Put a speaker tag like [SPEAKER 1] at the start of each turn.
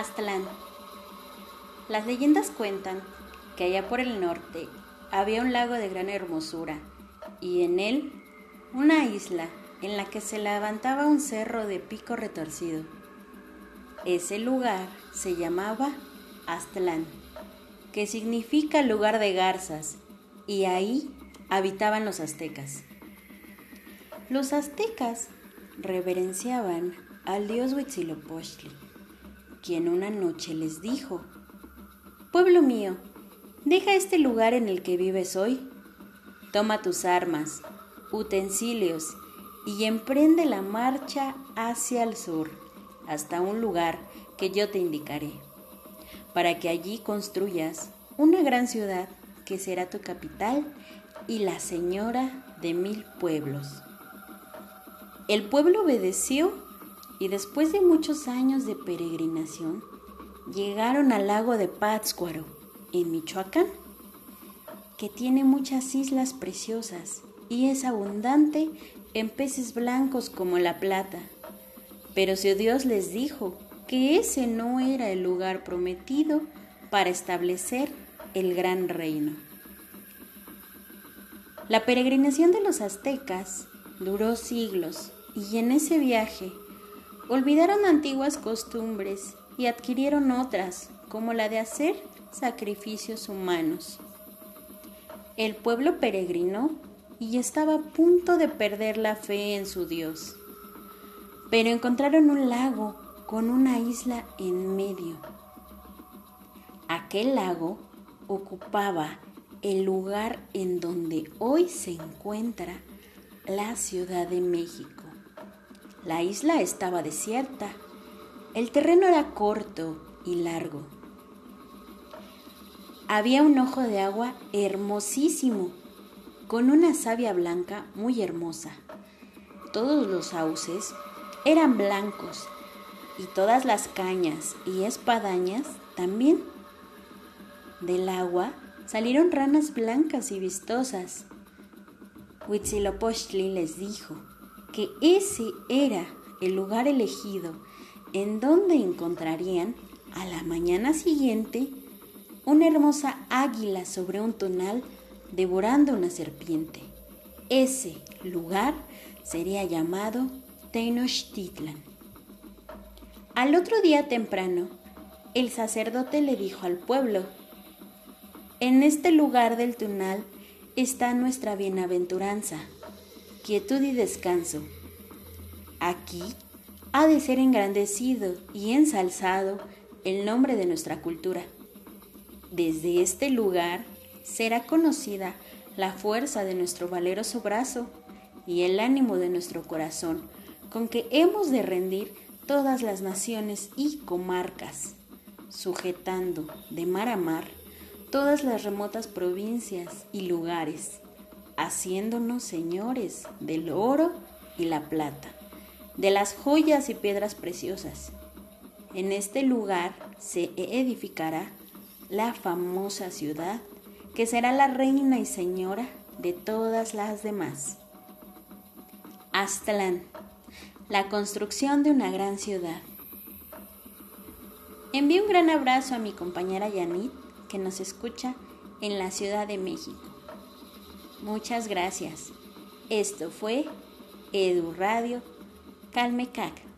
[SPEAKER 1] Aztlán. Las leyendas cuentan que allá por el norte había un lago de gran hermosura y en él una isla en la que se levantaba un cerro de pico retorcido. Ese lugar se llamaba Aztlán, que significa lugar de garzas, y ahí habitaban los aztecas. Los aztecas reverenciaban al dios Huitzilopochtli, quien una noche les dijo, Pueblo mío, deja este lugar en el que vives hoy, toma tus armas, utensilios y emprende la marcha hacia el sur, hasta un lugar que yo te indicaré, para que allí construyas una gran ciudad que será tu capital y la señora de mil pueblos. El pueblo obedeció y después de muchos años de peregrinación, llegaron al lago de Pátzcuaro, en Michoacán, que tiene muchas islas preciosas y es abundante en peces blancos como la plata. Pero si Dios les dijo que ese no era el lugar prometido para establecer el gran reino. La peregrinación de los aztecas duró siglos y en ese viaje olvidaron antiguas costumbres y adquirieron otras, como la de hacer sacrificios humanos. El pueblo peregrinó y estaba a punto de perder la fe en su Dios, pero encontraron un lago con una isla en medio. Aquel lago ocupaba el lugar en donde hoy se encuentra la Ciudad de México. La isla estaba desierta. El terreno era corto y largo. Había un ojo de agua hermosísimo, con una savia blanca muy hermosa. Todos los sauces eran blancos y todas las cañas y espadañas también. Del agua salieron ranas blancas y vistosas. Huitzilopochtli les dijo, que ese era el lugar elegido en donde encontrarían a la mañana siguiente una hermosa águila sobre un tonal devorando una serpiente. Ese lugar sería llamado Tenochtitlan. Al otro día temprano, el sacerdote le dijo al pueblo, en este lugar del tunal está nuestra bienaventuranza quietud y descanso. Aquí ha de ser engrandecido y ensalzado el nombre de nuestra cultura. Desde este lugar será conocida la fuerza de nuestro valeroso brazo y el ánimo de nuestro corazón, con que hemos de rendir todas las naciones y comarcas, sujetando de mar a mar todas las remotas provincias y lugares haciéndonos señores del oro y la plata, de las joyas y piedras preciosas. En este lugar se edificará la famosa ciudad que será la reina y señora de todas las demás. Aztlán, la construcción de una gran ciudad. Envío un gran abrazo a mi compañera Yanit, que nos escucha en la Ciudad de México. Muchas gracias. Esto fue Edu Radio Calmecac.